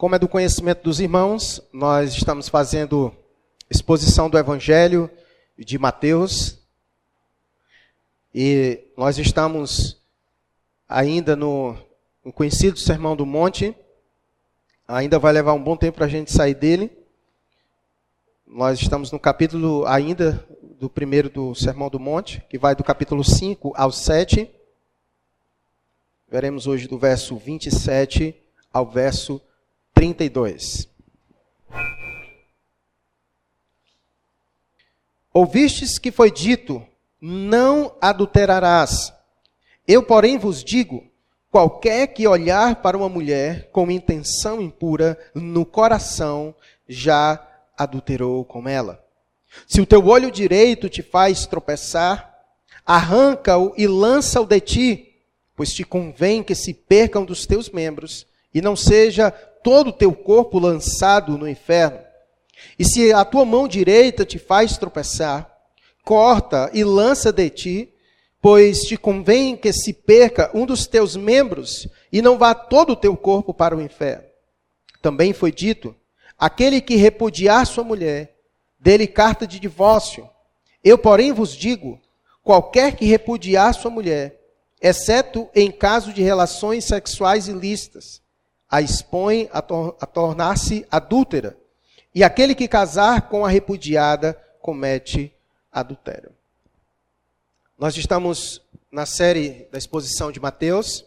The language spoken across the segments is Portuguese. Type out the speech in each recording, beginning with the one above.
Como é do conhecimento dos irmãos, nós estamos fazendo exposição do Evangelho de Mateus. E nós estamos ainda no, no conhecido Sermão do Monte. Ainda vai levar um bom tempo para a gente sair dele. Nós estamos no capítulo ainda do primeiro do Sermão do Monte, que vai do capítulo 5 ao 7. Veremos hoje do verso 27 ao verso 32. Ouvistes que foi dito: Não adulterarás. Eu, porém, vos digo: qualquer que olhar para uma mulher com intenção impura no coração, já adulterou com ela. Se o teu olho direito te faz tropeçar, arranca-o e lança-o de ti, pois te convém que se percam dos teus membros e não seja todo o teu corpo lançado no inferno. E se a tua mão direita te faz tropeçar, corta e lança de ti, pois te convém que se perca um dos teus membros e não vá todo o teu corpo para o inferno. Também foi dito: aquele que repudiar sua mulher, dele carta de divórcio. Eu, porém, vos digo: qualquer que repudiar sua mulher, exceto em caso de relações sexuais ilícitas, a expõe a, tor a tornar-se adúltera. E aquele que casar com a repudiada comete adultério. Nós estamos na série da exposição de Mateus.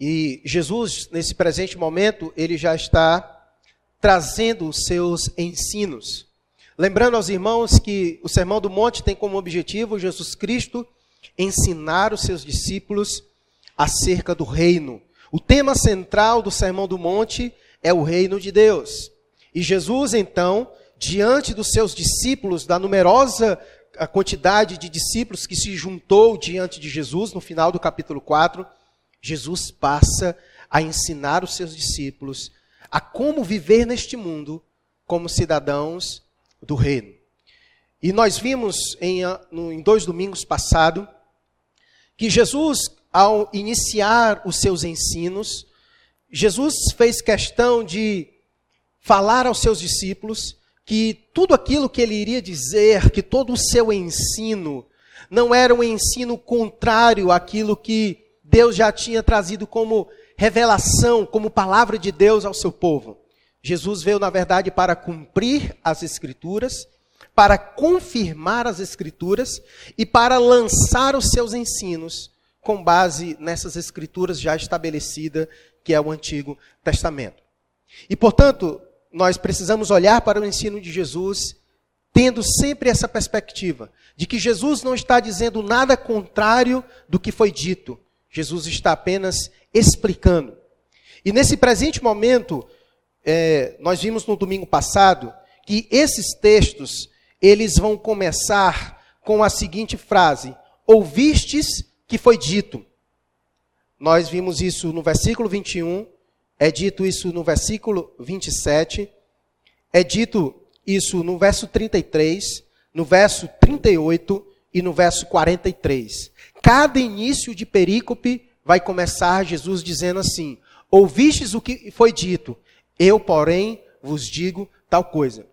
E Jesus, nesse presente momento, ele já está trazendo os seus ensinos. Lembrando aos irmãos que o Sermão do Monte tem como objetivo Jesus Cristo ensinar os seus discípulos acerca do reino, o tema central do Sermão do Monte é o reino de Deus. E Jesus, então, diante dos seus discípulos, da numerosa quantidade de discípulos que se juntou diante de Jesus, no final do capítulo 4, Jesus passa a ensinar os seus discípulos a como viver neste mundo como cidadãos do reino. E nós vimos em, em dois domingos passados que Jesus ao iniciar os seus ensinos, Jesus fez questão de falar aos seus discípulos que tudo aquilo que ele iria dizer, que todo o seu ensino, não era um ensino contrário àquilo que Deus já tinha trazido como revelação, como palavra de Deus ao seu povo. Jesus veio, na verdade, para cumprir as Escrituras, para confirmar as Escrituras e para lançar os seus ensinos com base nessas escrituras já estabelecidas, que é o Antigo Testamento. E, portanto, nós precisamos olhar para o ensino de Jesus tendo sempre essa perspectiva de que Jesus não está dizendo nada contrário do que foi dito. Jesus está apenas explicando. E nesse presente momento, é, nós vimos no domingo passado que esses textos eles vão começar com a seguinte frase: Ouvistes que foi dito. Nós vimos isso no versículo 21, é dito isso no versículo 27, é dito isso no verso 33, no verso 38 e no verso 43. Cada início de perícope vai começar Jesus dizendo assim: Ouvistes o que foi dito, eu, porém, vos digo tal coisa.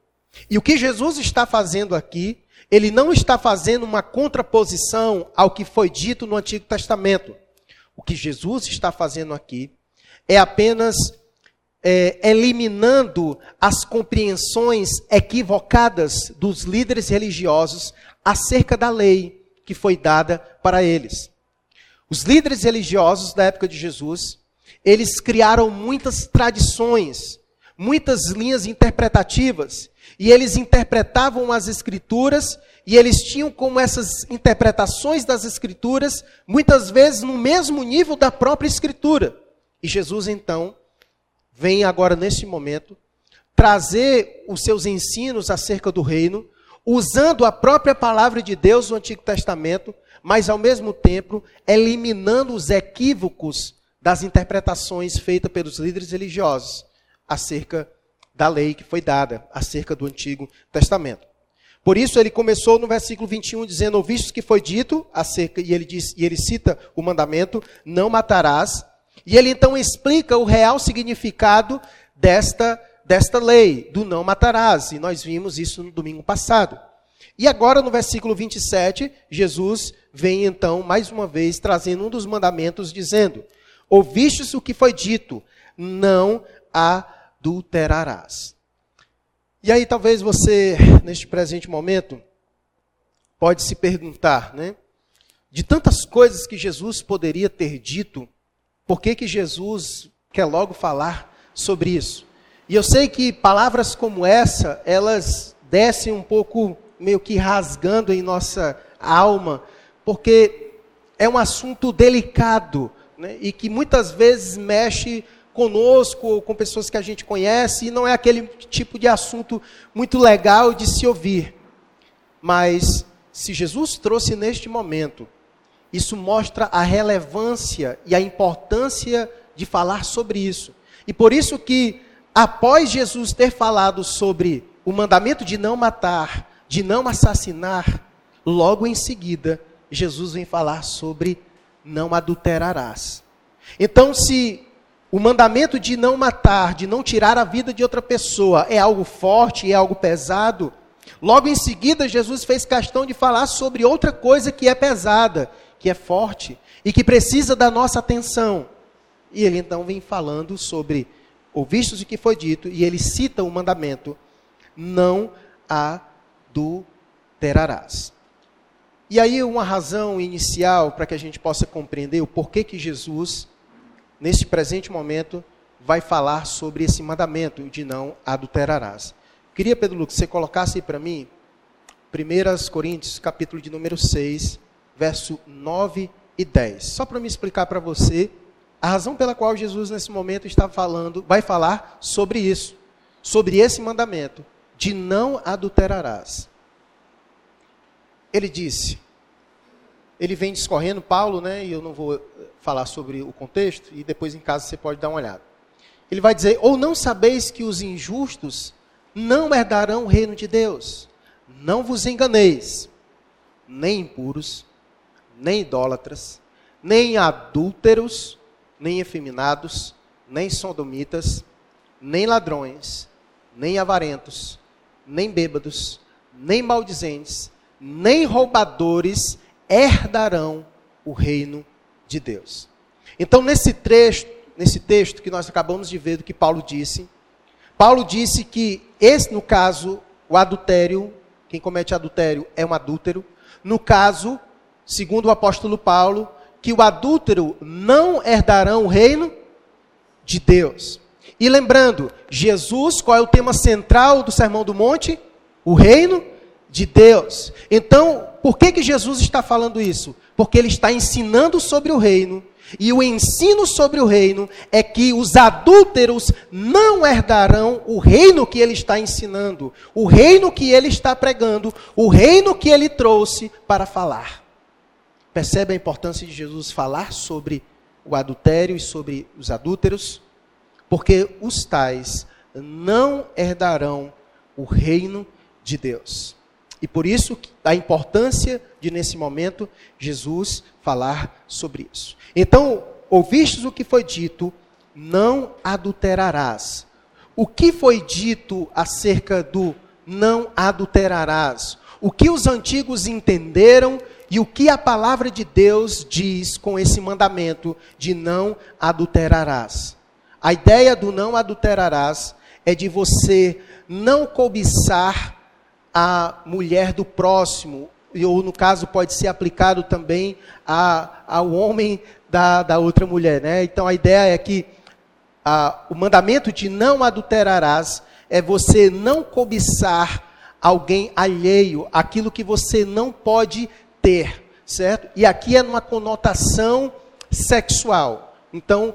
E o que Jesus está fazendo aqui ele não está fazendo uma contraposição ao que foi dito no Antigo Testamento. O que Jesus está fazendo aqui é apenas é, eliminando as compreensões equivocadas dos líderes religiosos acerca da lei que foi dada para eles. Os líderes religiosos da época de Jesus, eles criaram muitas tradições, muitas linhas interpretativas, e eles interpretavam as escrituras e eles tinham como essas interpretações das escrituras muitas vezes no mesmo nível da própria escritura. E Jesus então vem agora neste momento trazer os seus ensinos acerca do reino, usando a própria palavra de Deus no Antigo Testamento, mas ao mesmo tempo eliminando os equívocos das interpretações feitas pelos líderes religiosos acerca da lei que foi dada acerca do Antigo Testamento. Por isso ele começou no versículo 21 dizendo: "Ouvistes que foi dito acerca e ele diz, e ele cita o mandamento: não matarás, E ele então explica o real significado desta, desta lei, do não matarás. E nós vimos isso no domingo passado. E agora, no versículo 27, Jesus vem então, mais uma vez, trazendo um dos mandamentos, dizendo: Ouvistes o que foi dito, não adulterarás. E aí, talvez você, neste presente momento, pode se perguntar, né? De tantas coisas que Jesus poderia ter dito, por que, que Jesus quer logo falar sobre isso? E eu sei que palavras como essa, elas descem um pouco meio que rasgando em nossa alma, porque é um assunto delicado né, e que muitas vezes mexe conosco ou com pessoas que a gente conhece e não é aquele tipo de assunto muito legal de se ouvir. Mas se Jesus trouxe neste momento, isso mostra a relevância e a importância de falar sobre isso. E por isso que após Jesus ter falado sobre o mandamento de não matar, de não assassinar, logo em seguida, Jesus vem falar sobre não adulterarás. Então, se o mandamento de não matar, de não tirar a vida de outra pessoa, é algo forte, é algo pesado, logo em seguida, Jesus fez questão de falar sobre outra coisa que é pesada, que é forte e que precisa da nossa atenção. E ele então vem falando sobre ouvistes o que foi dito, e ele cita o mandamento: não adulterarás. E aí uma razão inicial para que a gente possa compreender o porquê que Jesus, nesse presente momento, vai falar sobre esse mandamento de não adulterarás. Queria, Pedro Lucas, que você colocasse para mim 1 Coríntios, capítulo de número 6, verso 9 e 10. Só para me explicar para você a razão pela qual Jesus nesse momento está falando, vai falar sobre isso, sobre esse mandamento de não adulterarás. Ele disse, ele vem discorrendo, Paulo, né, e eu não vou falar sobre o contexto, e depois em casa você pode dar uma olhada. Ele vai dizer: Ou não sabeis que os injustos não herdarão o reino de Deus? Não vos enganeis, nem impuros, nem idólatras, nem adúlteros, nem efeminados, nem sodomitas, nem ladrões, nem avarentos, nem bêbados, nem maldizentes, nem roubadores herdarão o reino de Deus. Então, nesse trecho, nesse texto que nós acabamos de ver do que Paulo disse, Paulo disse que esse, no caso, o adultério, quem comete adultério é um adúltero. No caso, segundo o apóstolo Paulo, que o adúltero não herdarão o reino de Deus. E lembrando, Jesus, qual é o tema central do Sermão do Monte? O reino de Deus. Então, por que, que Jesus está falando isso? Porque ele está ensinando sobre o reino. E o ensino sobre o reino é que os adúlteros não herdarão o reino que ele está ensinando, o reino que ele está pregando, o reino que ele trouxe para falar. Percebe a importância de Jesus falar sobre o adultério e sobre os adúlteros? porque os tais não herdarão o reino de Deus. E por isso a importância de nesse momento Jesus falar sobre isso. Então, ouvistes o que foi dito, não adulterarás. O que foi dito acerca do não adulterarás? O que os antigos entenderam e o que a palavra de Deus diz com esse mandamento de não adulterarás? A ideia do não adulterarás é de você não cobiçar a mulher do próximo, ou no caso pode ser aplicado também a, ao homem da, da outra mulher. Né? Então a ideia é que a, o mandamento de não adulterarás é você não cobiçar alguém alheio, aquilo que você não pode ter, certo? E aqui é numa conotação sexual. Então,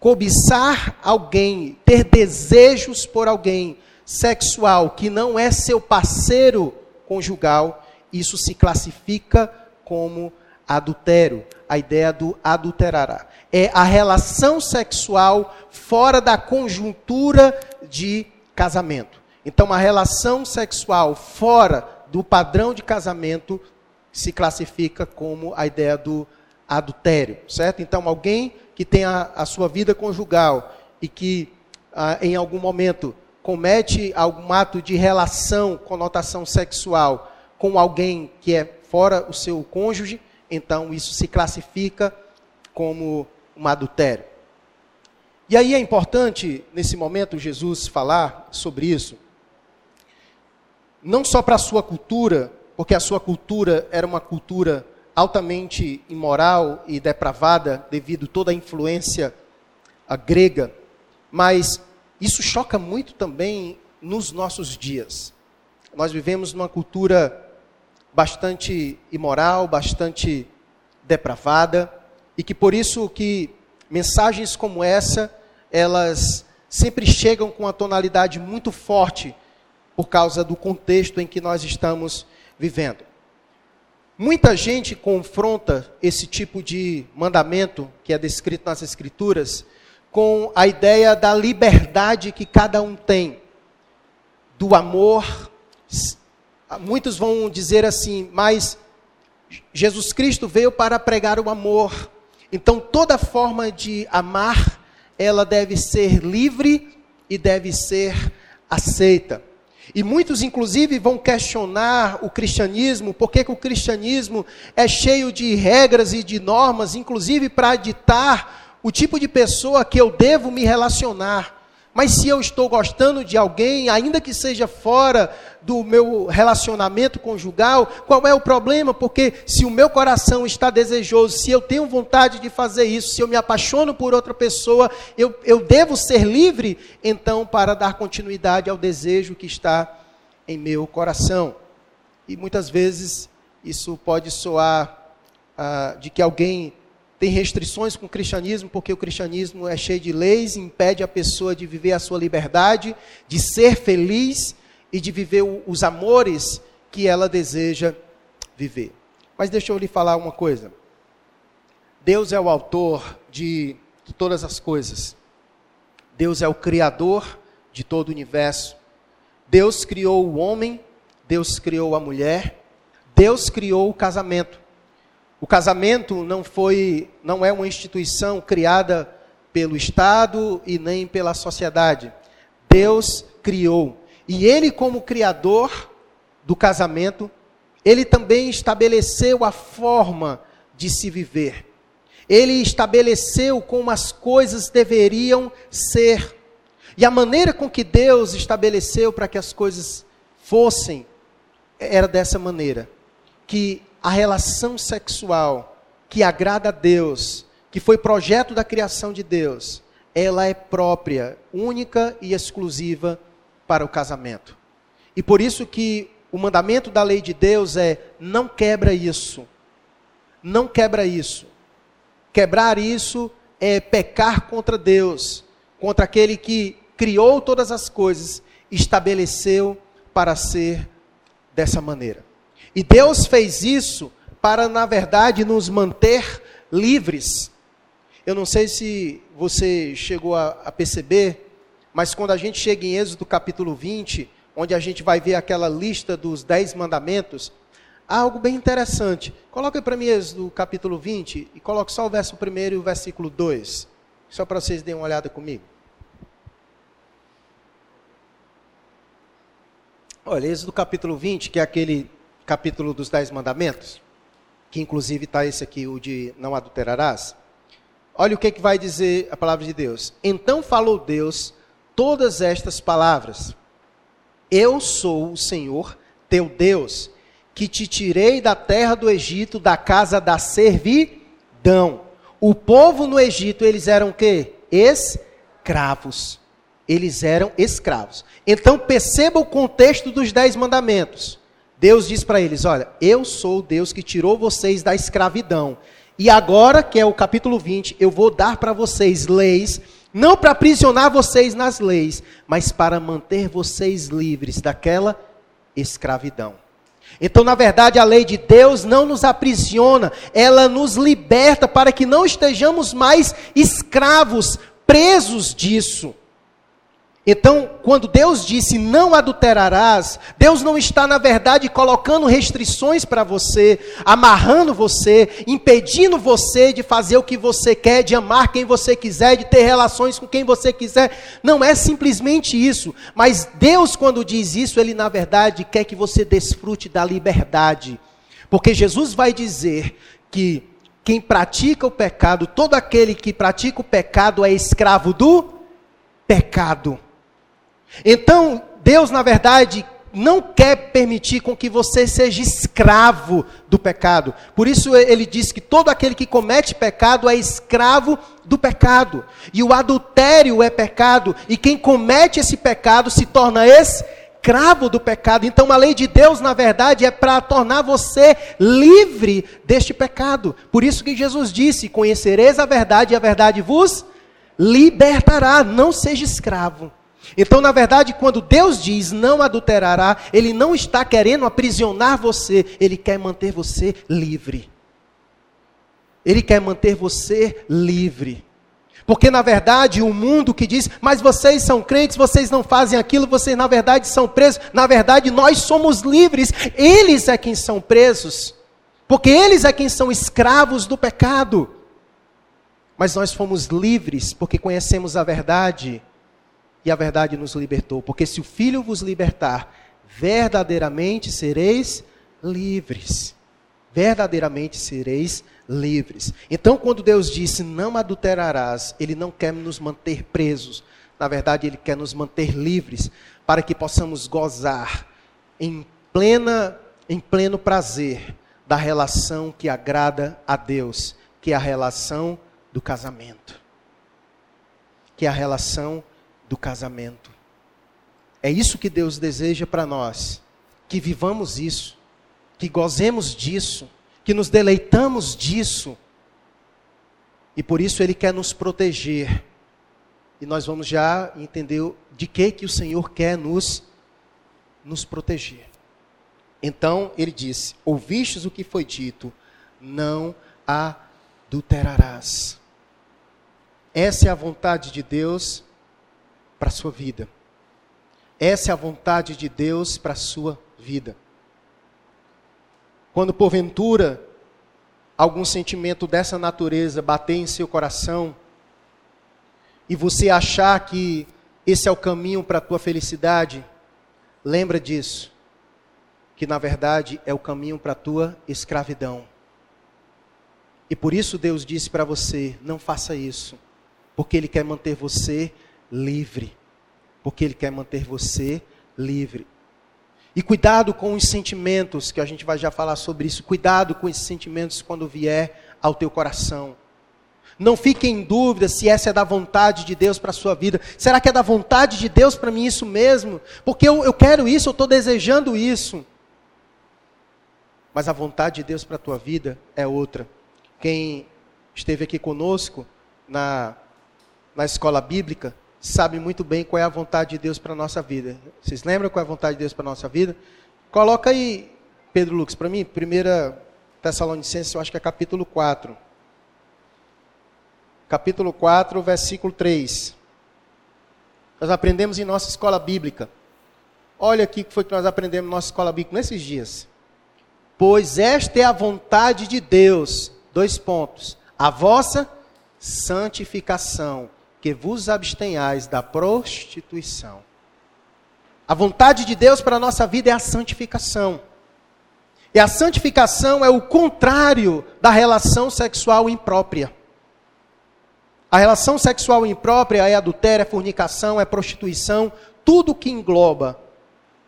cobiçar alguém, ter desejos por alguém sexual que não é seu parceiro conjugal, isso se classifica como adultério. A ideia do adulterará. É a relação sexual fora da conjuntura de casamento. Então, a relação sexual fora do padrão de casamento se classifica como a ideia do adultério, certo? Então, alguém que tem a, a sua vida conjugal e que ah, em algum momento comete algum ato de relação, conotação sexual com alguém que é fora o seu cônjuge, então isso se classifica como um adultério. E aí é importante, nesse momento, Jesus falar sobre isso, não só para a sua cultura, porque a sua cultura era uma cultura altamente imoral e depravada devido toda a influência grega, mas isso choca muito também nos nossos dias. Nós vivemos numa cultura bastante imoral, bastante depravada, e que por isso que mensagens como essa, elas sempre chegam com uma tonalidade muito forte por causa do contexto em que nós estamos vivendo. Muita gente confronta esse tipo de mandamento que é descrito nas Escrituras com a ideia da liberdade que cada um tem, do amor. Muitos vão dizer assim, mas Jesus Cristo veio para pregar o amor. Então toda forma de amar, ela deve ser livre e deve ser aceita. E muitos, inclusive, vão questionar o cristianismo, porque que o cristianismo é cheio de regras e de normas, inclusive para ditar o tipo de pessoa que eu devo me relacionar. Mas se eu estou gostando de alguém, ainda que seja fora do meu relacionamento conjugal, qual é o problema? Porque se o meu coração está desejoso, se eu tenho vontade de fazer isso, se eu me apaixono por outra pessoa, eu, eu devo ser livre, então, para dar continuidade ao desejo que está em meu coração. E muitas vezes isso pode soar ah, de que alguém tem restrições com o cristianismo, porque o cristianismo é cheio de leis, impede a pessoa de viver a sua liberdade, de ser feliz e de viver os amores que ela deseja viver. Mas deixa eu lhe falar uma coisa. Deus é o autor de, de todas as coisas. Deus é o criador de todo o universo. Deus criou o homem, Deus criou a mulher, Deus criou o casamento. O casamento não foi, não é uma instituição criada pelo Estado e nem pela sociedade. Deus criou. E ele como criador do casamento, ele também estabeleceu a forma de se viver. Ele estabeleceu como as coisas deveriam ser. E a maneira com que Deus estabeleceu para que as coisas fossem era dessa maneira, que a relação sexual que agrada a Deus, que foi projeto da criação de Deus, ela é própria, única e exclusiva para o casamento. E por isso que o mandamento da lei de Deus é: não quebra isso. Não quebra isso. Quebrar isso é pecar contra Deus, contra aquele que criou todas as coisas, estabeleceu para ser dessa maneira. E Deus fez isso para, na verdade, nos manter livres. Eu não sei se você chegou a, a perceber, mas quando a gente chega em Êxodo capítulo 20, onde a gente vai ver aquela lista dos dez mandamentos, há algo bem interessante. Coloca para mim Êxodo capítulo 20 e coloque só o verso 1 e o versículo 2. Só para vocês darem uma olhada comigo. Olha, Êxodo capítulo 20, que é aquele capítulo dos Dez Mandamentos, que inclusive está esse aqui, o de não adulterarás. Olha o que, que vai dizer a palavra de Deus. Então falou Deus todas estas palavras: Eu sou o Senhor, teu Deus, que te tirei da terra do Egito, da casa da servidão. O povo no Egito, eles eram quê? Escravos. Eles eram escravos. Então perceba o contexto dos dez mandamentos. Deus diz para eles: Olha, eu sou o Deus que tirou vocês da escravidão. E agora, que é o capítulo 20, eu vou dar para vocês leis, não para aprisionar vocês nas leis, mas para manter vocês livres daquela escravidão. Então, na verdade, a lei de Deus não nos aprisiona, ela nos liberta para que não estejamos mais escravos, presos disso. Então, quando Deus disse não adulterarás, Deus não está, na verdade, colocando restrições para você, amarrando você, impedindo você de fazer o que você quer, de amar quem você quiser, de ter relações com quem você quiser. Não é simplesmente isso. Mas Deus, quando diz isso, Ele, na verdade, quer que você desfrute da liberdade. Porque Jesus vai dizer que quem pratica o pecado, todo aquele que pratica o pecado é escravo do pecado. Então, Deus, na verdade, não quer permitir com que você seja escravo do pecado. Por isso ele diz que todo aquele que comete pecado é escravo do pecado. E o adultério é pecado, e quem comete esse pecado se torna escravo do pecado. Então a lei de Deus, na verdade, é para tornar você livre deste pecado. Por isso que Jesus disse: "Conhecereis a verdade e a verdade vos libertará, não seja escravo". Então, na verdade, quando Deus diz não adulterará, Ele não está querendo aprisionar você, Ele quer manter você livre. Ele quer manter você livre. Porque, na verdade, o mundo que diz, mas vocês são crentes, vocês não fazem aquilo, vocês, na verdade, são presos. Na verdade, nós somos livres, eles é quem são presos. Porque eles é quem são escravos do pecado. Mas nós fomos livres porque conhecemos a verdade e a verdade nos libertou. Porque se o Filho vos libertar, verdadeiramente sereis livres. Verdadeiramente sereis livres. Então, quando Deus disse não adulterarás, Ele não quer nos manter presos. Na verdade, Ele quer nos manter livres para que possamos gozar em plena, em pleno prazer da relação que agrada a Deus, que é a relação do casamento. Que é a relação do casamento. É isso que Deus deseja para nós, que vivamos isso, que gozemos disso, que nos deleitamos disso. E por isso ele quer nos proteger. E nós vamos já entender de que que o Senhor quer nos nos proteger. Então ele disse: Ouvistes o que foi dito, não adulterarás. Essa é a vontade de Deus para a sua vida. Essa é a vontade de Deus para a sua vida. Quando porventura algum sentimento dessa natureza bater em seu coração e você achar que esse é o caminho para a tua felicidade, lembra disso, que na verdade é o caminho para a tua escravidão. E por isso Deus disse para você: não faça isso, porque Ele quer manter você livre, porque Ele quer manter você livre. E cuidado com os sentimentos, que a gente vai já falar sobre isso. Cuidado com esses sentimentos quando vier ao teu coração. Não fique em dúvida se essa é da vontade de Deus para a sua vida. Será que é da vontade de Deus para mim isso mesmo? Porque eu, eu quero isso, eu estou desejando isso. Mas a vontade de Deus para a tua vida é outra. Quem esteve aqui conosco na, na escola bíblica sabe muito bem qual é a vontade de Deus para a nossa vida. Vocês lembram qual é a vontade de Deus para a nossa vida? Coloca aí, Pedro Lucas, para mim, 1 Tessalonicenses, eu acho que é capítulo 4. Capítulo 4, versículo 3. Nós aprendemos em nossa escola bíblica. Olha aqui o que foi que nós aprendemos em nossa escola bíblica nesses dias. Pois esta é a vontade de Deus, dois pontos, a vossa santificação que vos abstenhais da prostituição. A vontade de Deus para a nossa vida é a santificação. E a santificação é o contrário da relação sexual imprópria. A relação sexual imprópria é adultério, é fornicação, é prostituição, tudo que engloba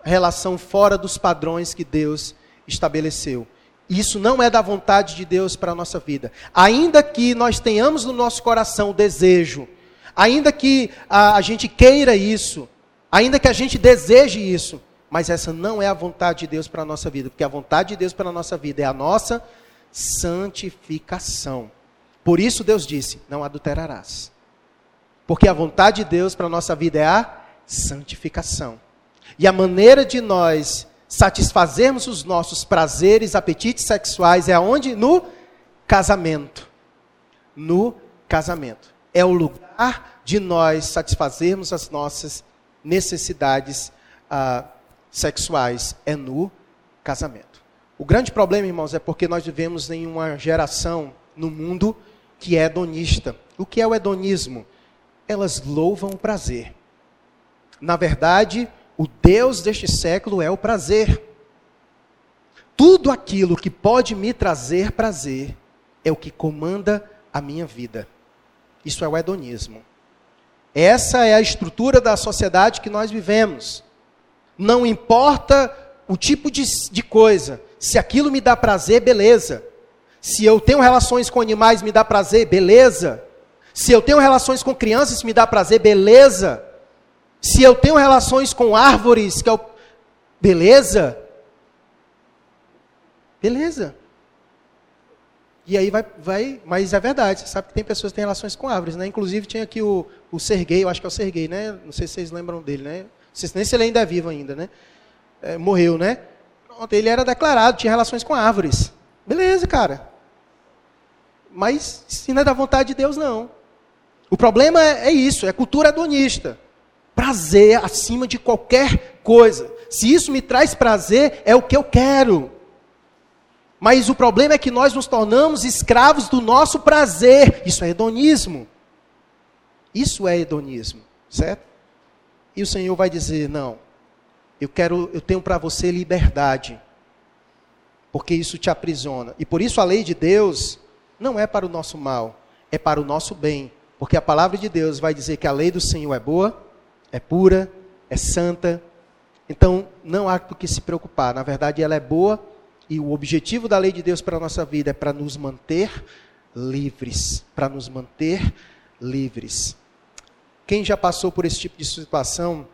relação fora dos padrões que Deus estabeleceu. Isso não é da vontade de Deus para a nossa vida. Ainda que nós tenhamos no nosso coração o desejo Ainda que a, a gente queira isso, ainda que a gente deseje isso, mas essa não é a vontade de Deus para a nossa vida, porque a vontade de Deus para a nossa vida é a nossa santificação. Por isso Deus disse: não adulterarás. Porque a vontade de Deus para a nossa vida é a santificação. E a maneira de nós satisfazermos os nossos prazeres, apetites sexuais é aonde? No casamento. No casamento. É o lugar de nós satisfazermos as nossas necessidades ah, sexuais é no casamento. O grande problema, irmãos, é porque nós vivemos em uma geração no mundo que é hedonista. O que é o hedonismo? Elas louvam o prazer. Na verdade, o Deus deste século é o prazer. Tudo aquilo que pode me trazer prazer é o que comanda a minha vida. Isso é o hedonismo. Essa é a estrutura da sociedade que nós vivemos. Não importa o tipo de, de coisa, se aquilo me dá prazer, beleza. Se eu tenho relações com animais, me dá prazer, beleza. Se eu tenho relações com crianças, me dá prazer, beleza. Se eu tenho relações com árvores, que é beleza. Beleza. E aí vai, vai, mas é verdade, você sabe que tem pessoas que têm relações com árvores, né? Inclusive tinha aqui o, o Serguei, eu acho que é o Serguei, né? Não sei se vocês lembram dele, né? Não sei nem se ele ainda é vivo ainda, né? É, morreu, né? Pronto, ele era declarado, tinha relações com árvores. Beleza, cara. Mas se não é da vontade de Deus, não. O problema é, é isso, é cultura hedonista. Prazer acima de qualquer coisa. Se isso me traz prazer, é o que eu quero. Mas o problema é que nós nos tornamos escravos do nosso prazer. Isso é hedonismo. Isso é hedonismo, certo? E o Senhor vai dizer: "Não. Eu quero, eu tenho para você liberdade. Porque isso te aprisiona. E por isso a lei de Deus não é para o nosso mal, é para o nosso bem. Porque a palavra de Deus vai dizer que a lei do Senhor é boa, é pura, é santa. Então, não há do que se preocupar. Na verdade, ela é boa e o objetivo da lei de Deus para a nossa vida é para nos manter livres. Para nos manter livres. Quem já passou por esse tipo de situação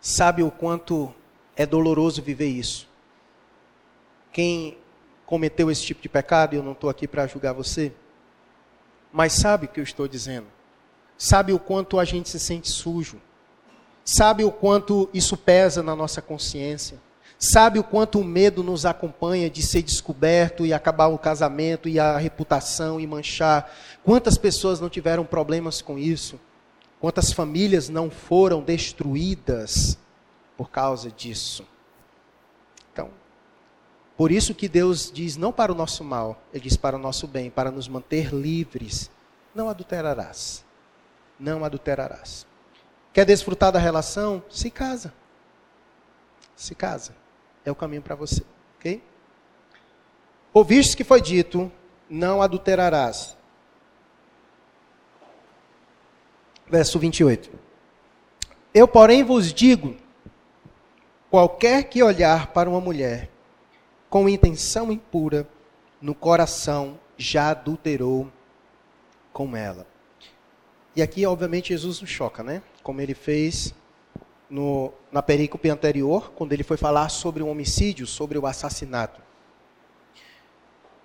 sabe o quanto é doloroso viver isso. Quem cometeu esse tipo de pecado, eu não estou aqui para julgar você, mas sabe o que eu estou dizendo. Sabe o quanto a gente se sente sujo. Sabe o quanto isso pesa na nossa consciência. Sabe o quanto o medo nos acompanha de ser descoberto e acabar o casamento e a reputação e manchar? Quantas pessoas não tiveram problemas com isso? Quantas famílias não foram destruídas por causa disso? Então, por isso que Deus diz não para o nosso mal, Ele diz para o nosso bem, para nos manter livres. Não adulterarás. Não adulterarás. Quer desfrutar da relação? Se casa. Se casa é o caminho para você. Ok? Ouviste que foi dito: não adulterarás. Verso 28. Eu, porém, vos digo: qualquer que olhar para uma mulher com intenção impura, no coração já adulterou com ela. E aqui, obviamente, Jesus nos choca, né? Como ele fez no, na perícope anterior, quando ele foi falar sobre o homicídio, sobre o assassinato.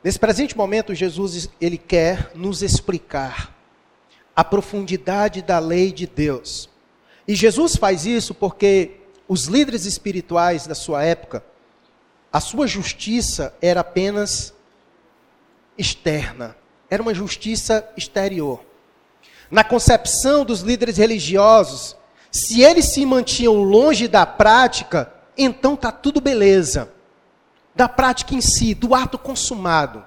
Nesse presente momento, Jesus ele quer nos explicar a profundidade da lei de Deus. E Jesus faz isso porque os líderes espirituais da sua época, a sua justiça era apenas externa, era uma justiça exterior. Na concepção dos líderes religiosos, se eles se mantinham longe da prática, então tá tudo beleza. Da prática em si, do ato consumado.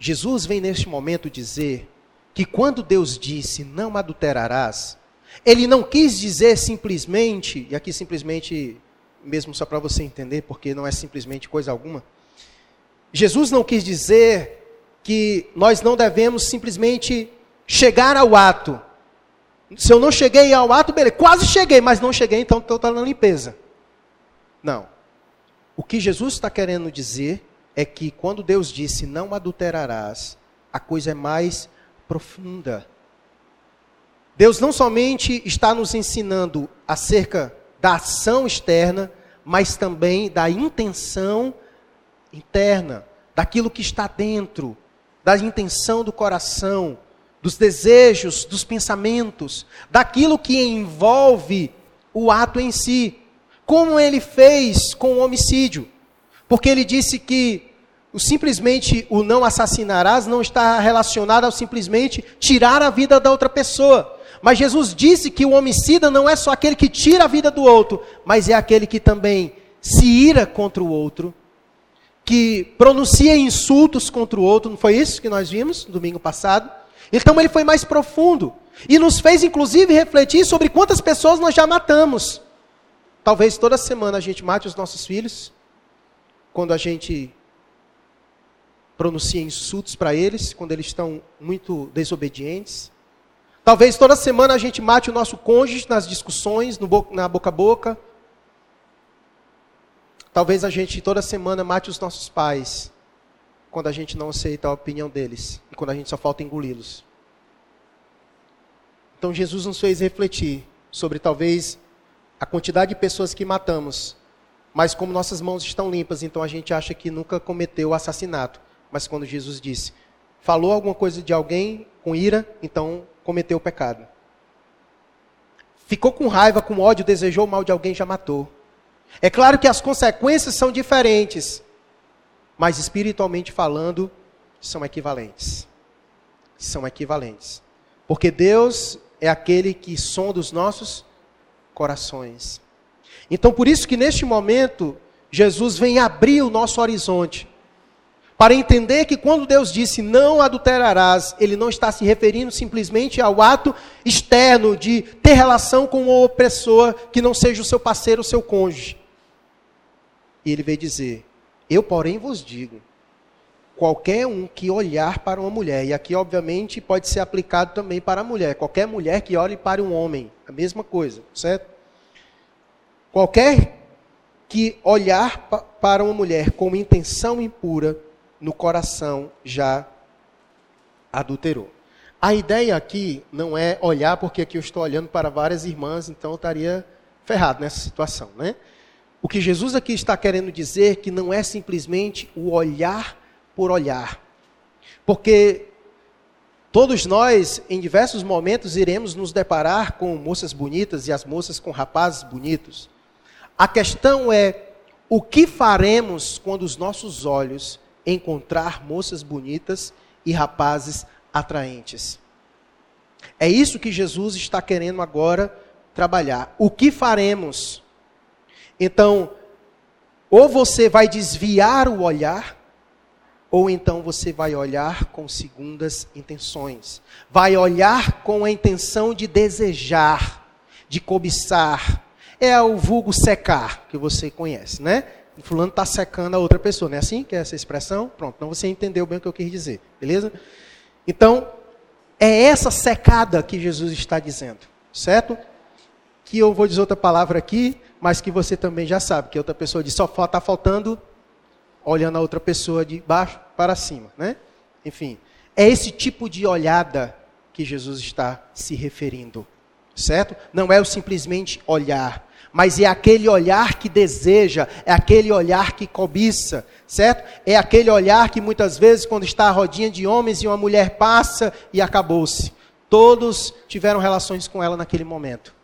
Jesus vem neste momento dizer que quando Deus disse não adulterarás, ele não quis dizer simplesmente, e aqui simplesmente, mesmo só para você entender, porque não é simplesmente coisa alguma. Jesus não quis dizer que nós não devemos simplesmente chegar ao ato, se eu não cheguei ao ato, beleza. Quase cheguei, mas não cheguei, então estou na limpeza. Não. O que Jesus está querendo dizer é que quando Deus disse não adulterarás, a coisa é mais profunda. Deus não somente está nos ensinando acerca da ação externa, mas também da intenção interna, daquilo que está dentro, da intenção do coração, dos desejos, dos pensamentos, daquilo que envolve o ato em si. Como ele fez com o homicídio. Porque ele disse que o simplesmente o não assassinarás não está relacionado ao simplesmente tirar a vida da outra pessoa, Mas Jesus disse que o homicida não é só aquele que tira a vida do outro, mas é aquele que também se ira contra o outro, que pronuncia insultos contra o outro. Não foi isso que nós vimos no domingo passado? Então ele foi mais profundo e nos fez inclusive refletir sobre quantas pessoas nós já matamos. Talvez toda semana a gente mate os nossos filhos, quando a gente pronuncia insultos para eles, quando eles estão muito desobedientes. Talvez toda semana a gente mate o nosso cônjuge nas discussões, bo na boca a boca. Talvez a gente toda semana mate os nossos pais, quando a gente não aceita a opinião deles e quando a gente só falta engoli-los. Então Jesus nos fez refletir sobre talvez a quantidade de pessoas que matamos, mas como nossas mãos estão limpas, então a gente acha que nunca cometeu assassinato. Mas quando Jesus disse, falou alguma coisa de alguém com ira, então cometeu o pecado. Ficou com raiva, com ódio, desejou o mal de alguém, já matou. É claro que as consequências são diferentes, mas espiritualmente falando, são equivalentes. São equivalentes. Porque Deus é aquele que sonda os nossos corações. Então, por isso que neste momento, Jesus vem abrir o nosso horizonte para entender que quando Deus disse não adulterarás, Ele não está se referindo simplesmente ao ato externo de ter relação com uma pessoa que não seja o seu parceiro, o seu cônjuge. E Ele veio dizer: Eu, porém, vos digo, qualquer um que olhar para uma mulher, e aqui, obviamente, pode ser aplicado também para a mulher, qualquer mulher que olhe para um homem, a mesma coisa, certo? Qualquer que olhar para uma mulher com intenção impura, no coração já adulterou. A ideia aqui não é olhar, porque aqui eu estou olhando para várias irmãs, então eu estaria ferrado nessa situação, né? O que Jesus aqui está querendo dizer que não é simplesmente o olhar por olhar. Porque todos nós, em diversos momentos, iremos nos deparar com moças bonitas e as moças com rapazes bonitos. A questão é o que faremos quando os nossos olhos encontrar moças bonitas e rapazes atraentes. É isso que Jesus está querendo agora trabalhar. O que faremos? Então, ou você vai desviar o olhar, ou então você vai olhar com segundas intenções. Vai olhar com a intenção de desejar, de cobiçar. É o vulgo secar, que você conhece, né? o fulano está secando a outra pessoa. Não é assim que é essa expressão? Pronto, então você entendeu bem o que eu quis dizer, beleza? Então, é essa secada que Jesus está dizendo, certo? Que eu vou dizer outra palavra aqui, mas que você também já sabe, que outra pessoa diz, só está faltando olhando a outra pessoa de baixo para cima, né? Enfim, é esse tipo de olhada que Jesus está se referindo, certo? Não é o simplesmente olhar, mas é aquele olhar que deseja, é aquele olhar que cobiça, certo? É aquele olhar que muitas vezes, quando está a rodinha de homens e uma mulher passa e acabou-se. Todos tiveram relações com ela naquele momento.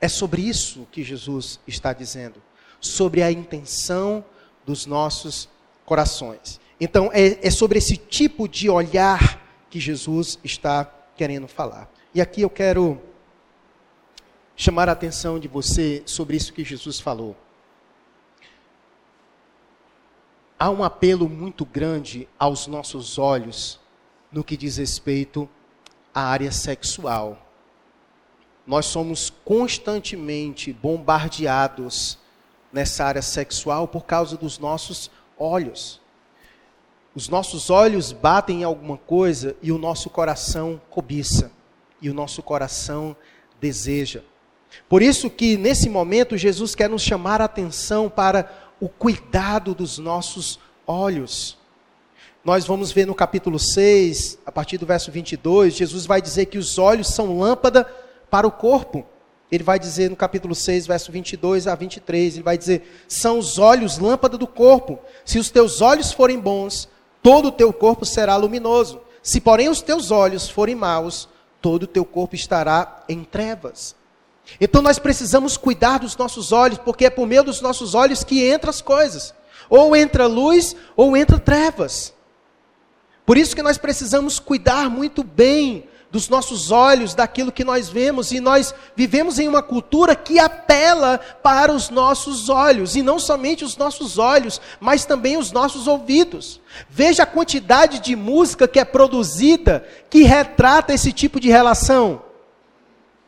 É sobre isso que Jesus está dizendo, sobre a intenção dos nossos corações. Então, é, é sobre esse tipo de olhar que Jesus está querendo falar. E aqui eu quero chamar a atenção de você sobre isso que Jesus falou. Há um apelo muito grande aos nossos olhos no que diz respeito à área sexual. Nós somos constantemente bombardeados nessa área sexual por causa dos nossos olhos. Os nossos olhos batem em alguma coisa e o nosso coração cobiça, e o nosso coração deseja. Por isso que nesse momento Jesus quer nos chamar a atenção para o cuidado dos nossos olhos. Nós vamos ver no capítulo 6, a partir do verso 22, Jesus vai dizer que os olhos são lâmpada para o corpo. Ele vai dizer no capítulo 6, verso 22 a 23, ele vai dizer: "São os olhos lâmpada do corpo. Se os teus olhos forem bons, todo o teu corpo será luminoso. Se porém os teus olhos forem maus, todo o teu corpo estará em trevas." Então nós precisamos cuidar dos nossos olhos, porque é por meio dos nossos olhos que entram as coisas. Ou entra luz, ou entra trevas. Por isso que nós precisamos cuidar muito bem dos nossos olhos, daquilo que nós vemos, e nós vivemos em uma cultura que apela para os nossos olhos, e não somente os nossos olhos, mas também os nossos ouvidos. Veja a quantidade de música que é produzida que retrata esse tipo de relação.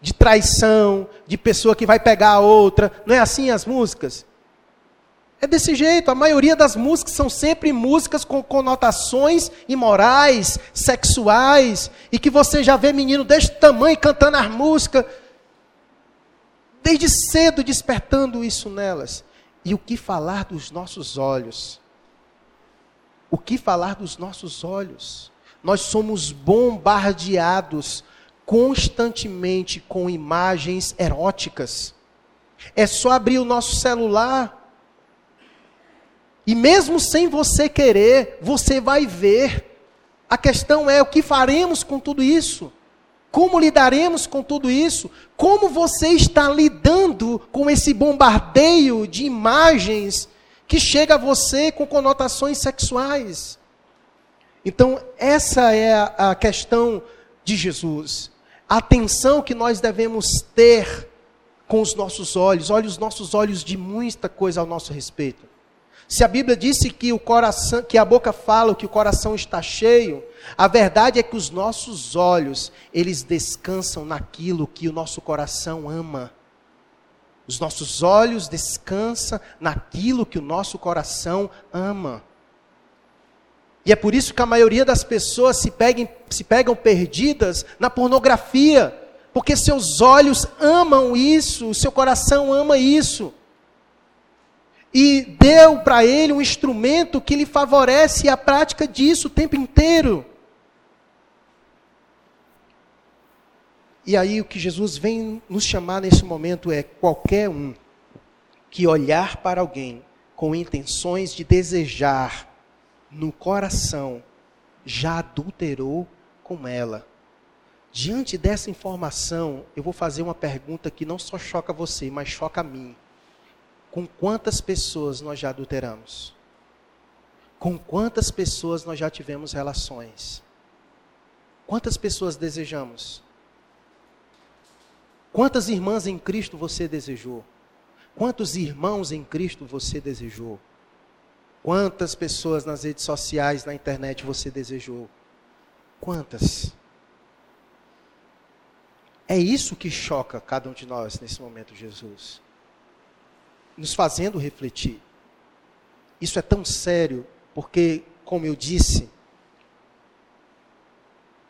De traição, de pessoa que vai pegar a outra. Não é assim as músicas? É desse jeito, a maioria das músicas são sempre músicas com conotações imorais, sexuais, e que você já vê menino deste tamanho cantando as músicas, desde cedo despertando isso nelas. E o que falar dos nossos olhos? O que falar dos nossos olhos? Nós somos bombardeados constantemente com imagens eróticas. É só abrir o nosso celular e mesmo sem você querer, você vai ver. A questão é o que faremos com tudo isso? Como lidaremos com tudo isso? Como você está lidando com esse bombardeio de imagens que chega a você com conotações sexuais? Então, essa é a, questão de Jesus. A atenção que nós devemos ter com os nossos olhos. Olhe os nossos olhos de muita coisa ao nosso respeito. Se a Bíblia disse que o coração, que a boca fala que o coração está cheio, a verdade é que os nossos olhos, eles descansam naquilo que o nosso coração ama. Os nossos olhos descansam naquilo que o nosso coração ama. E é por isso que a maioria das pessoas se, peguem, se pegam perdidas na pornografia, porque seus olhos amam isso, seu coração ama isso e deu para ele um instrumento que lhe favorece a prática disso o tempo inteiro. E aí o que Jesus vem nos chamar nesse momento é qualquer um que olhar para alguém com intenções de desejar no coração já adulterou com ela. Diante dessa informação, eu vou fazer uma pergunta que não só choca você, mas choca a mim. Com quantas pessoas nós já adulteramos? Com quantas pessoas nós já tivemos relações? Quantas pessoas desejamos? Quantas irmãs em Cristo você desejou? Quantos irmãos em Cristo você desejou? Quantas pessoas nas redes sociais, na internet você desejou? Quantas? É isso que choca cada um de nós nesse momento, Jesus nos fazendo refletir. Isso é tão sério, porque, como eu disse,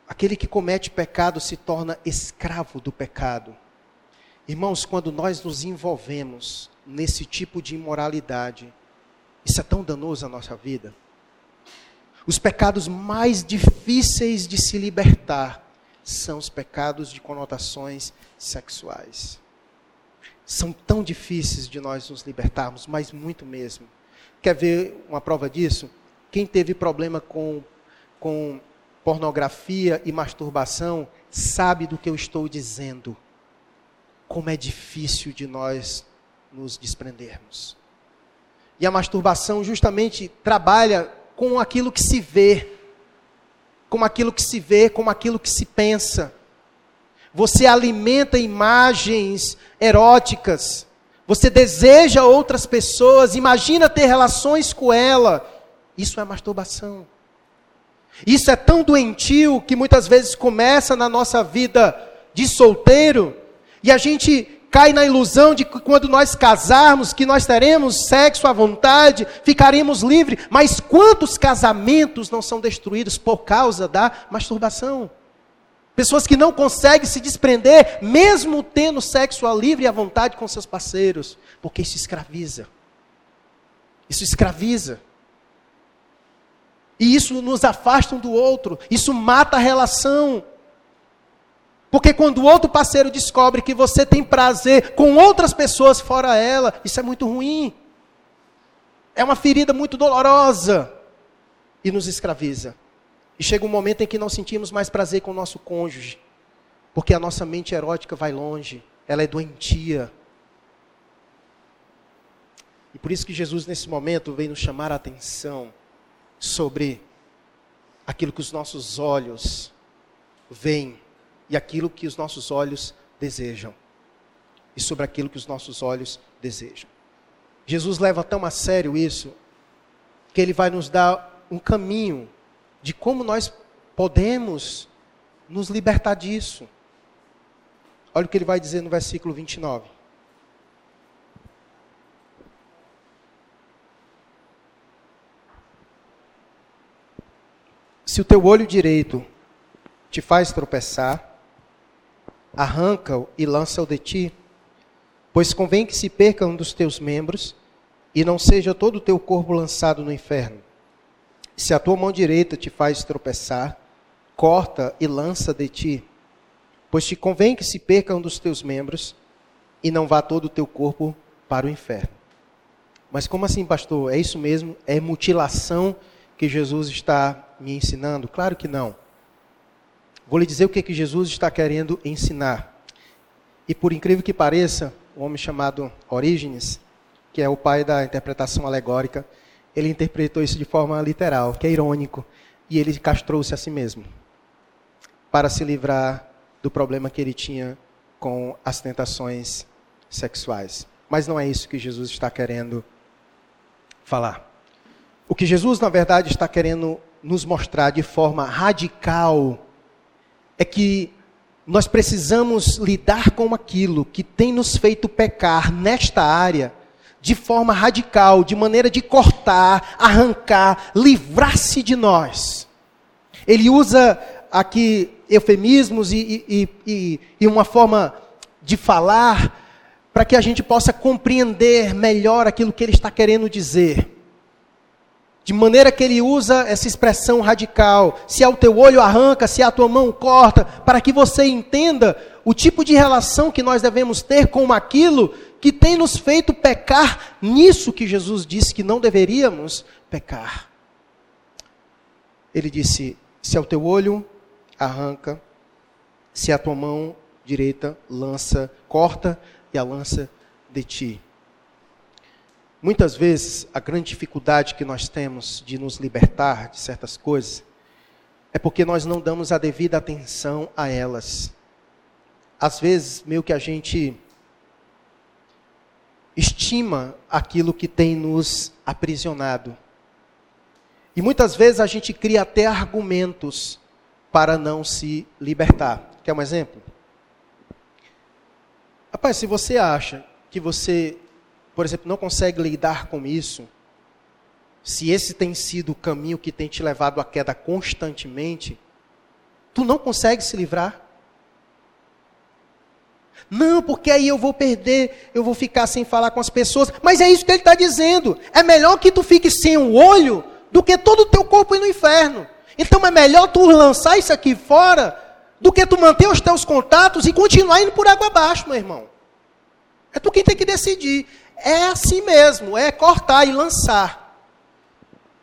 aquele que comete pecado se torna escravo do pecado. Irmãos, quando nós nos envolvemos nesse tipo de imoralidade, isso é tão danoso à nossa vida. Os pecados mais difíceis de se libertar são os pecados de conotações sexuais são tão difíceis de nós nos libertarmos, mas muito mesmo. Quer ver uma prova disso? Quem teve problema com, com pornografia e masturbação sabe do que eu estou dizendo. Como é difícil de nós nos desprendermos. E a masturbação justamente trabalha com aquilo que se vê, com aquilo que se vê, com aquilo que se pensa. Você alimenta imagens eróticas. Você deseja outras pessoas, imagina ter relações com ela. Isso é masturbação. Isso é tão doentio que muitas vezes começa na nossa vida de solteiro e a gente cai na ilusão de que quando nós casarmos, que nós teremos sexo à vontade, ficaremos livres. Mas quantos casamentos não são destruídos por causa da masturbação? Pessoas que não conseguem se desprender, mesmo tendo sexo livre e à vontade com seus parceiros, porque isso escraviza. Isso escraviza. E isso nos afasta um do outro, isso mata a relação. Porque quando o outro parceiro descobre que você tem prazer com outras pessoas fora ela, isso é muito ruim. É uma ferida muito dolorosa e nos escraviza. E chega um momento em que não sentimos mais prazer com o nosso cônjuge, porque a nossa mente erótica vai longe, ela é doentia. E por isso que Jesus, nesse momento, veio nos chamar a atenção sobre aquilo que os nossos olhos veem, e aquilo que os nossos olhos desejam. E sobre aquilo que os nossos olhos desejam. Jesus leva tão a sério isso, que ele vai nos dar um caminho de como nós podemos nos libertar disso. Olha o que ele vai dizer no versículo 29. Se o teu olho direito te faz tropeçar, arranca-o e lança-o de ti, pois convém que se perca um dos teus membros e não seja todo o teu corpo lançado no inferno. Se a tua mão direita te faz tropeçar, corta e lança de ti, pois te convém que se perca um dos teus membros e não vá todo o teu corpo para o inferno. Mas como assim, pastor? É isso mesmo? É mutilação que Jesus está me ensinando? Claro que não. Vou lhe dizer o que, que Jesus está querendo ensinar. E por incrível que pareça, um homem chamado Orígenes, que é o pai da interpretação alegórica, ele interpretou isso de forma literal, que é irônico, e ele castrou-se a si mesmo para se livrar do problema que ele tinha com as tentações sexuais. Mas não é isso que Jesus está querendo falar. O que Jesus, na verdade, está querendo nos mostrar de forma radical é que nós precisamos lidar com aquilo que tem nos feito pecar nesta área de forma radical, de maneira de cortar, arrancar, livrar-se de nós. Ele usa aqui eufemismos e, e, e, e uma forma de falar para que a gente possa compreender melhor aquilo que ele está querendo dizer. De maneira que ele usa essa expressão radical, se é o teu olho arranca, se a tua mão corta, para que você entenda o tipo de relação que nós devemos ter com aquilo que tem nos feito pecar nisso que Jesus disse que não deveríamos pecar. Ele disse: se é o teu olho arranca, se a tua mão direita lança, corta e a lança de ti. Muitas vezes a grande dificuldade que nós temos de nos libertar de certas coisas é porque nós não damos a devida atenção a elas. Às vezes, meio que a gente estima aquilo que tem nos aprisionado. E muitas vezes a gente cria até argumentos para não se libertar. Quer um exemplo? Rapaz, se você acha que você, por exemplo, não consegue lidar com isso, se esse tem sido o caminho que tem te levado à queda constantemente, tu não consegue se livrar. Não, porque aí eu vou perder, eu vou ficar sem falar com as pessoas. Mas é isso que ele está dizendo. É melhor que tu fique sem um olho do que todo o teu corpo ir no inferno. Então é melhor tu lançar isso aqui fora do que tu manter os teus contatos e continuar indo por água abaixo, meu irmão. É tu quem tem que decidir. É assim mesmo, é cortar e lançar.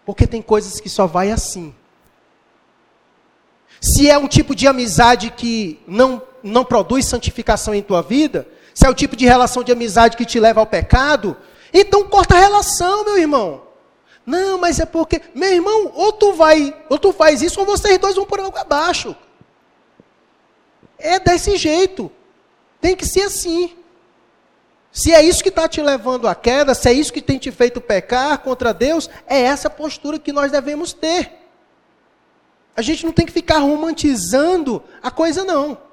Porque tem coisas que só vai assim. Se é um tipo de amizade que não, não produz santificação em tua vida, se é o tipo de relação de amizade que te leva ao pecado, então corta a relação, meu irmão. Não, mas é porque, meu irmão, ou tu vai, ou tu faz isso, ou vocês dois vão por água abaixo. É desse jeito. Tem que ser assim. Se é isso que está te levando à queda, se é isso que tem te feito pecar contra Deus, é essa postura que nós devemos ter. A gente não tem que ficar romantizando a coisa, não.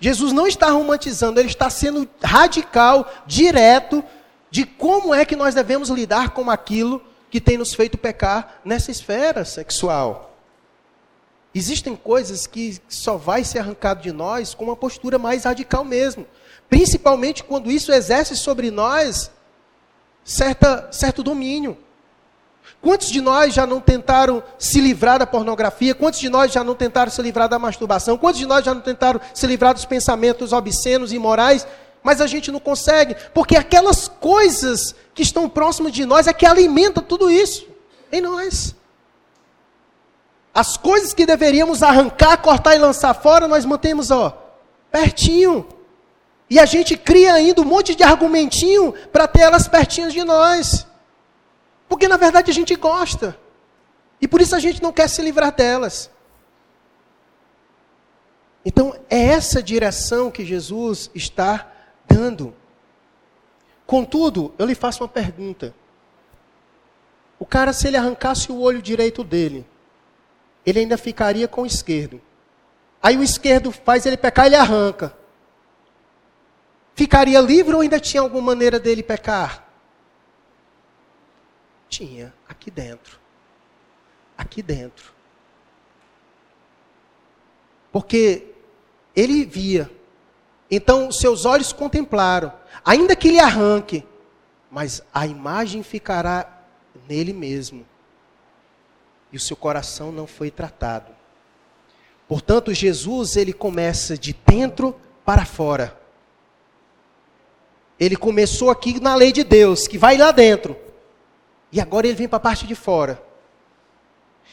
Jesus não está romantizando, ele está sendo radical, direto, de como é que nós devemos lidar com aquilo que tem nos feito pecar nessa esfera sexual. Existem coisas que só vai ser arrancado de nós com uma postura mais radical mesmo. Principalmente quando isso exerce sobre nós certa, certo domínio. Quantos de nós já não tentaram se livrar da pornografia? Quantos de nós já não tentaram se livrar da masturbação? Quantos de nós já não tentaram se livrar dos pensamentos obscenos e imorais? Mas a gente não consegue, porque aquelas coisas que estão próximas de nós é que alimenta tudo isso em nós. As coisas que deveríamos arrancar, cortar e lançar fora, nós mantemos, ó, pertinho. E a gente cria ainda um monte de argumentinho para ter elas pertinhas de nós. Porque na verdade a gente gosta. E por isso a gente não quer se livrar delas. Então, é essa direção que Jesus está dando. Contudo, eu lhe faço uma pergunta. O cara, se ele arrancasse o olho direito dele, ele ainda ficaria com o esquerdo. Aí o esquerdo faz ele pecar, ele arranca. Ficaria livre ou ainda tinha alguma maneira dele pecar? Tinha, aqui dentro. Aqui dentro. Porque ele via. Então seus olhos contemplaram. Ainda que ele arranque, mas a imagem ficará nele mesmo. E o seu coração não foi tratado. Portanto, Jesus, ele começa de dentro para fora. Ele começou aqui na lei de Deus, que vai lá dentro. E agora ele vem para a parte de fora.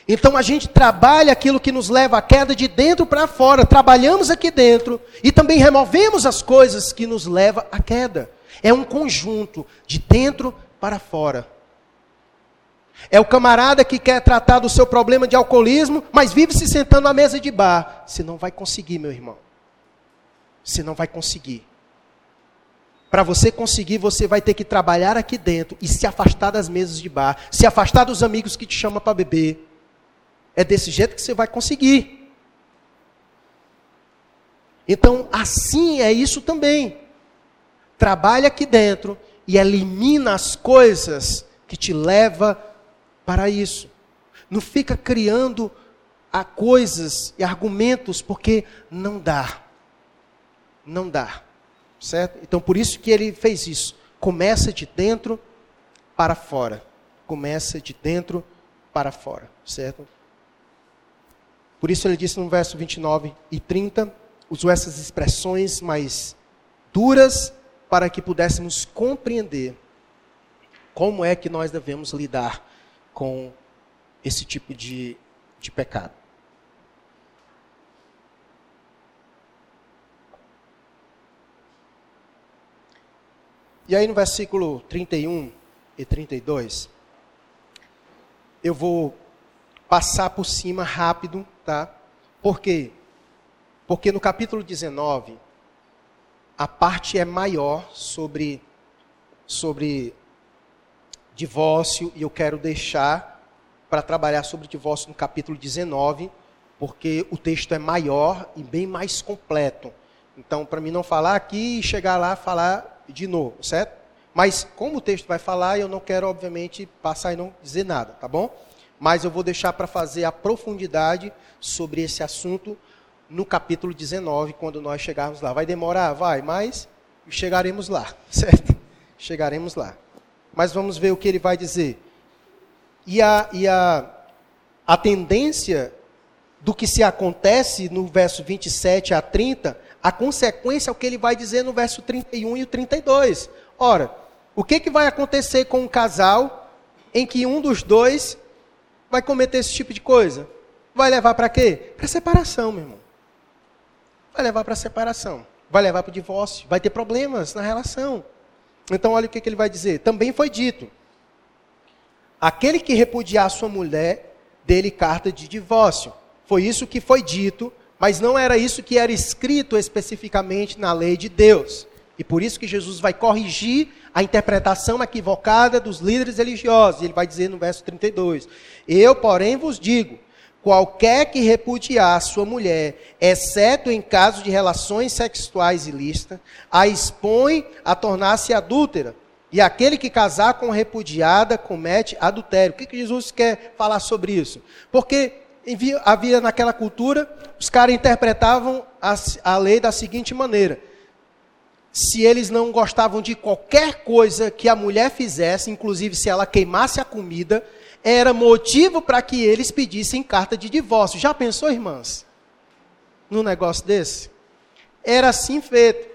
Então a gente trabalha aquilo que nos leva à queda de dentro para fora. Trabalhamos aqui dentro e também removemos as coisas que nos levam à queda. É um conjunto de dentro para fora. É o camarada que quer tratar do seu problema de alcoolismo, mas vive se sentando à mesa de bar. Você não vai conseguir, meu irmão. Você não vai conseguir. Para você conseguir, você vai ter que trabalhar aqui dentro e se afastar das mesas de bar, se afastar dos amigos que te chamam para beber. É desse jeito que você vai conseguir. Então, assim é isso também. Trabalha aqui dentro e elimina as coisas que te leva para isso. Não fica criando a coisas e argumentos porque não dá. Não dá. Certo? Então por isso que ele fez isso. Começa de dentro para fora. Começa de dentro para fora, certo? Por isso ele disse no verso 29 e 30, usou essas expressões mais duras para que pudéssemos compreender como é que nós devemos lidar com esse tipo de, de pecado. E aí no versículo 31 e 32, eu vou passar por cima rápido, tá? Por quê? Porque no capítulo 19, a parte é maior sobre, sobre divórcio, e eu quero deixar para trabalhar sobre divórcio no capítulo 19, porque o texto é maior e bem mais completo. Então, para mim não falar aqui e chegar lá falar de novo, certo? Mas como o texto vai falar, eu não quero, obviamente, passar e não dizer nada, tá bom? Mas eu vou deixar para fazer a profundidade sobre esse assunto no capítulo 19, quando nós chegarmos lá. Vai demorar? Vai, mas chegaremos lá, certo? Chegaremos lá mas vamos ver o que ele vai dizer. E a, e a, a tendência do que se acontece no verso 27 a 30, a consequência é o que ele vai dizer no verso 31 e o 32. Ora, o que, que vai acontecer com um casal em que um dos dois vai cometer esse tipo de coisa? Vai levar para quê? Para separação, meu irmão. Vai levar para separação. Vai levar para o divórcio. Vai ter problemas na relação. Então, olha o que, que ele vai dizer. Também foi dito: aquele que repudiar sua mulher, dele carta de divórcio. Foi isso que foi dito, mas não era isso que era escrito especificamente na lei de Deus. E por isso que Jesus vai corrigir a interpretação equivocada dos líderes religiosos. Ele vai dizer no verso 32: Eu, porém, vos digo Qualquer que repudiar sua mulher, exceto em caso de relações sexuais ilícitas, a expõe a tornar-se adúltera. E aquele que casar com repudiada comete adultério. O que, que Jesus quer falar sobre isso? Porque havia naquela cultura, os caras interpretavam a, a lei da seguinte maneira: se eles não gostavam de qualquer coisa que a mulher fizesse, inclusive se ela queimasse a comida, era motivo para que eles pedissem carta de divórcio. Já pensou, irmãs? Num negócio desse? Era assim feito.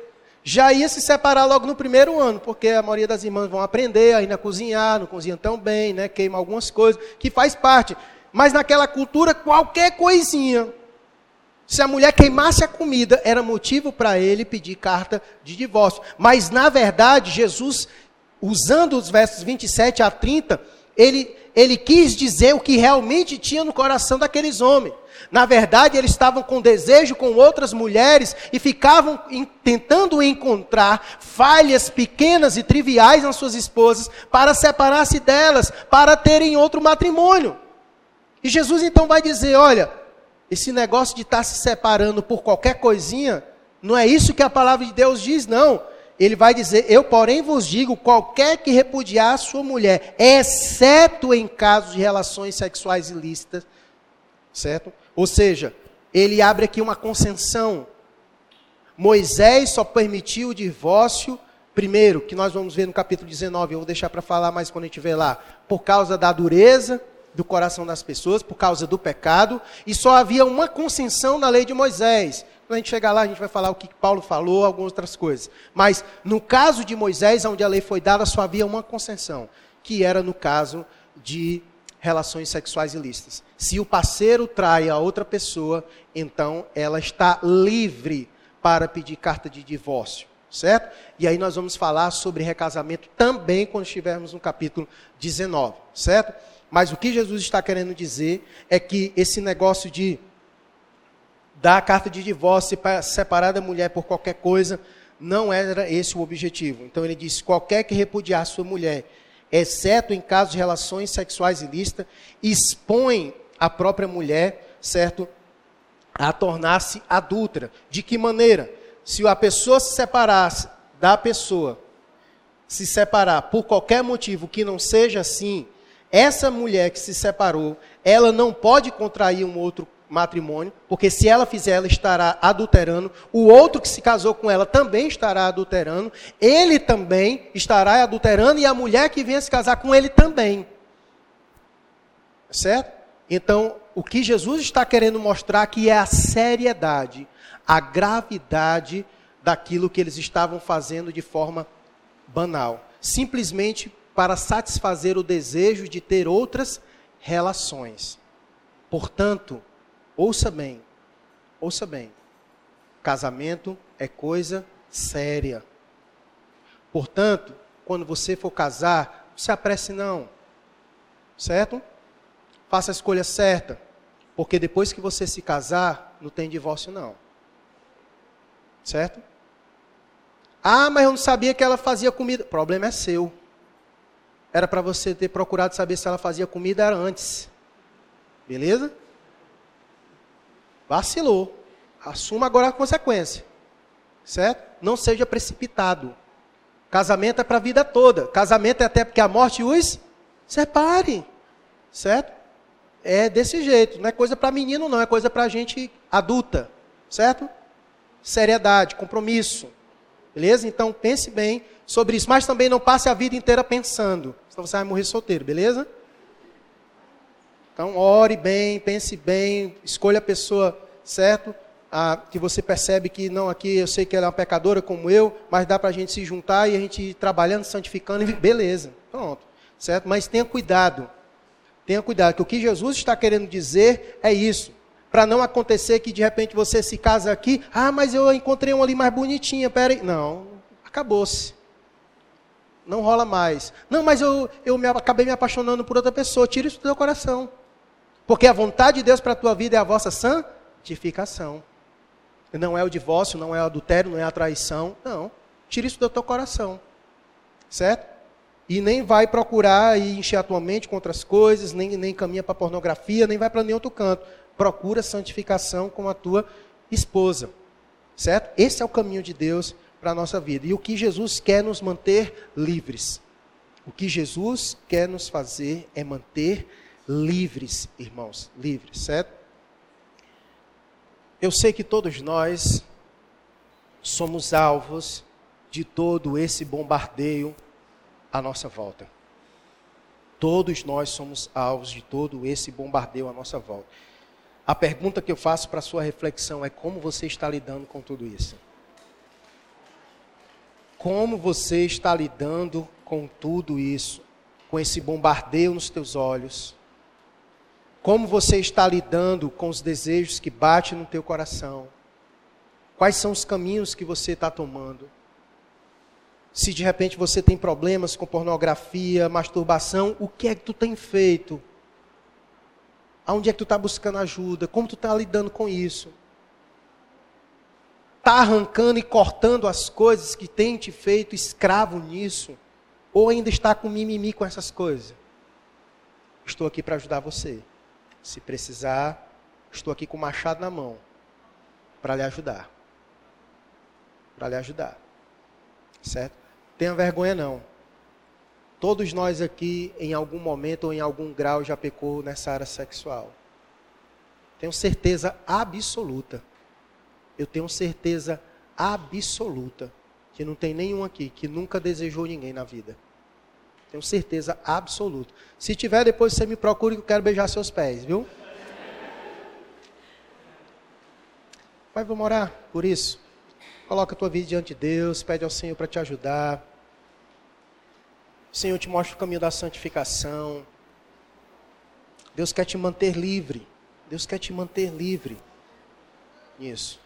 Já ia se separar logo no primeiro ano, porque a maioria das irmãs vão aprender ainda a cozinhar, não cozinham tão bem, né? Queima algumas coisas, que faz parte. Mas naquela cultura, qualquer coisinha, se a mulher queimasse a comida, era motivo para ele pedir carta de divórcio. Mas, na verdade, Jesus, usando os versos 27 a 30, ele, ele quis dizer o que realmente tinha no coração daqueles homens. Na verdade, eles estavam com desejo com outras mulheres e ficavam tentando encontrar falhas pequenas e triviais nas suas esposas para separar-se delas, para terem outro matrimônio. E Jesus então vai dizer: olha, esse negócio de estar tá se separando por qualquer coisinha, não é isso que a palavra de Deus diz, não. Ele vai dizer: Eu, porém, vos digo: qualquer que repudiar a sua mulher, exceto em casos de relações sexuais ilícitas, certo? Ou seja, ele abre aqui uma concessão. Moisés só permitiu o divórcio, primeiro, que nós vamos ver no capítulo 19, eu vou deixar para falar mais quando a gente ver lá, por causa da dureza do coração das pessoas, por causa do pecado, e só havia uma concessão na lei de Moisés. Quando a gente chegar lá, a gente vai falar o que Paulo falou, algumas outras coisas. Mas no caso de Moisés, onde a lei foi dada, só havia uma concessão, que era no caso de relações sexuais ilícitas. Se o parceiro trai a outra pessoa, então ela está livre para pedir carta de divórcio, certo? E aí nós vamos falar sobre recasamento também quando estivermos no capítulo 19, certo? Mas o que Jesus está querendo dizer é que esse negócio de dar a carta de divórcio para separar da mulher por qualquer coisa, não era esse o objetivo. Então ele diz: qualquer que repudiar sua mulher exceto em casos de relações sexuais ilícitas, expõe a própria mulher, certo, a tornar-se adulta. De que maneira? Se a pessoa se separasse da pessoa, se separar por qualquer motivo que não seja assim, essa mulher que se separou, ela não pode contrair um outro matrimônio, porque se ela fizer, ela estará adulterando. O outro que se casou com ela também estará adulterando. Ele também estará adulterando e a mulher que venha se casar com ele também. Certo? Então, o que Jesus está querendo mostrar aqui é a seriedade, a gravidade daquilo que eles estavam fazendo de forma banal, simplesmente para satisfazer o desejo de ter outras relações. Portanto, Ouça bem, ouça bem. Casamento é coisa séria. Portanto, quando você for casar, não se apresse não. Certo? Faça a escolha certa. Porque depois que você se casar, não tem divórcio não. Certo? Ah, mas eu não sabia que ela fazia comida. Problema é seu. Era para você ter procurado saber se ela fazia comida antes. Beleza? Vacilou. Assuma agora a consequência. Certo? Não seja precipitado. Casamento é para a vida toda. Casamento é até porque a morte os separe. Certo? É desse jeito. Não é coisa para menino, não. É coisa para gente adulta. Certo? Seriedade, compromisso. Beleza? Então pense bem sobre isso. Mas também não passe a vida inteira pensando. Senão você vai morrer solteiro, beleza? Então, ore bem, pense bem, escolha a pessoa, certo? Ah, que você percebe que, não, aqui eu sei que ela é uma pecadora como eu, mas dá para a gente se juntar e a gente ir trabalhando, santificando, beleza, pronto, certo? Mas tenha cuidado, tenha cuidado, que o que Jesus está querendo dizer é isso. Para não acontecer que de repente você se casa aqui, ah, mas eu encontrei uma ali mais bonitinha, peraí. Não, acabou-se. Não rola mais. Não, mas eu, eu me, acabei me apaixonando por outra pessoa. Tira isso do teu coração. Porque a vontade de Deus para a tua vida é a vossa santificação. Não é o divórcio, não é o adultério, não é a traição. Não. Tira isso do teu coração. Certo? E nem vai procurar e encher a tua mente com outras coisas, nem, nem caminha para pornografia, nem vai para nenhum outro canto. Procura santificação com a tua esposa. Certo? Esse é o caminho de Deus para a nossa vida. E o que Jesus quer nos manter livres. O que Jesus quer nos fazer é manter livres irmãos, livres, certo? Eu sei que todos nós somos alvos de todo esse bombardeio à nossa volta. Todos nós somos alvos de todo esse bombardeio à nossa volta. A pergunta que eu faço para sua reflexão é como você está lidando com tudo isso? Como você está lidando com tudo isso? Com esse bombardeio nos teus olhos? Como você está lidando com os desejos que batem no teu coração? Quais são os caminhos que você está tomando? Se de repente você tem problemas com pornografia, masturbação, o que é que tu tem feito? Aonde é que tu está buscando ajuda? Como tu está lidando com isso? Está arrancando e cortando as coisas que tem te feito escravo nisso? Ou ainda está com mimimi com essas coisas? Estou aqui para ajudar você. Se precisar, estou aqui com o machado na mão para lhe ajudar. Para lhe ajudar. Certo? Tenha vergonha não. Todos nós aqui, em algum momento ou em algum grau, já pecou nessa área sexual. Tenho certeza absoluta. Eu tenho certeza absoluta que não tem nenhum aqui que nunca desejou ninguém na vida. Tenho certeza absoluta. Se tiver, depois você me procure que eu quero beijar seus pés, viu? Pai, vamos orar por isso. Coloca a tua vida diante de Deus, pede ao Senhor para te ajudar. O Senhor te mostra o caminho da santificação. Deus quer te manter livre. Deus quer te manter livre. Isso.